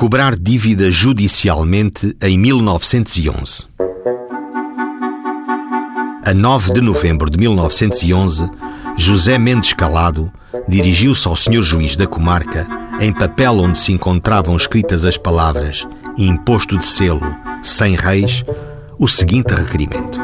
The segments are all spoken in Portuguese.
Cobrar dívida judicialmente em 1911. A 9 de novembro de 1911, José Mendes Calado dirigiu-se ao senhor juiz da comarca, em papel onde se encontravam escritas as palavras imposto de selo, sem reis, o seguinte requerimento.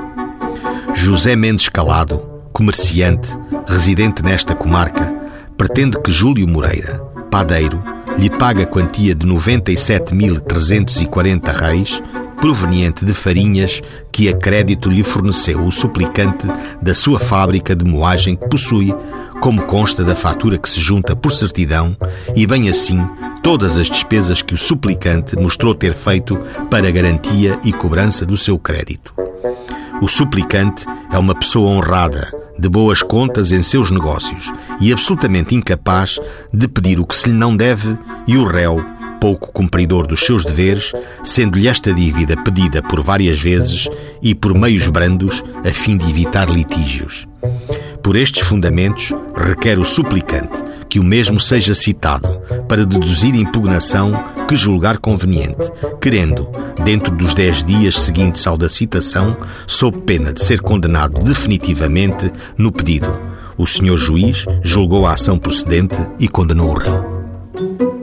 José Mendes Calado, comerciante, residente nesta comarca, pretende que Júlio Moreira, padeiro, lhe pague a quantia de 97.340 reis, proveniente de farinhas que a crédito lhe forneceu o suplicante da sua fábrica de moagem que possui, como consta da fatura que se junta por certidão, e bem assim todas as despesas que o suplicante mostrou ter feito para garantia e cobrança do seu crédito. O suplicante é uma pessoa honrada, de boas contas em seus negócios e absolutamente incapaz de pedir o que se lhe não deve, e o réu, pouco cumpridor dos seus deveres, sendo-lhe esta dívida pedida por várias vezes e por meios brandos a fim de evitar litígios. Por estes fundamentos, requer o suplicante que o mesmo seja citado para deduzir impugnação que julgar conveniente, querendo, dentro dos dez dias seguintes ao da citação, sob pena de ser condenado definitivamente no pedido. O senhor juiz julgou a ação procedente e condenou o réu.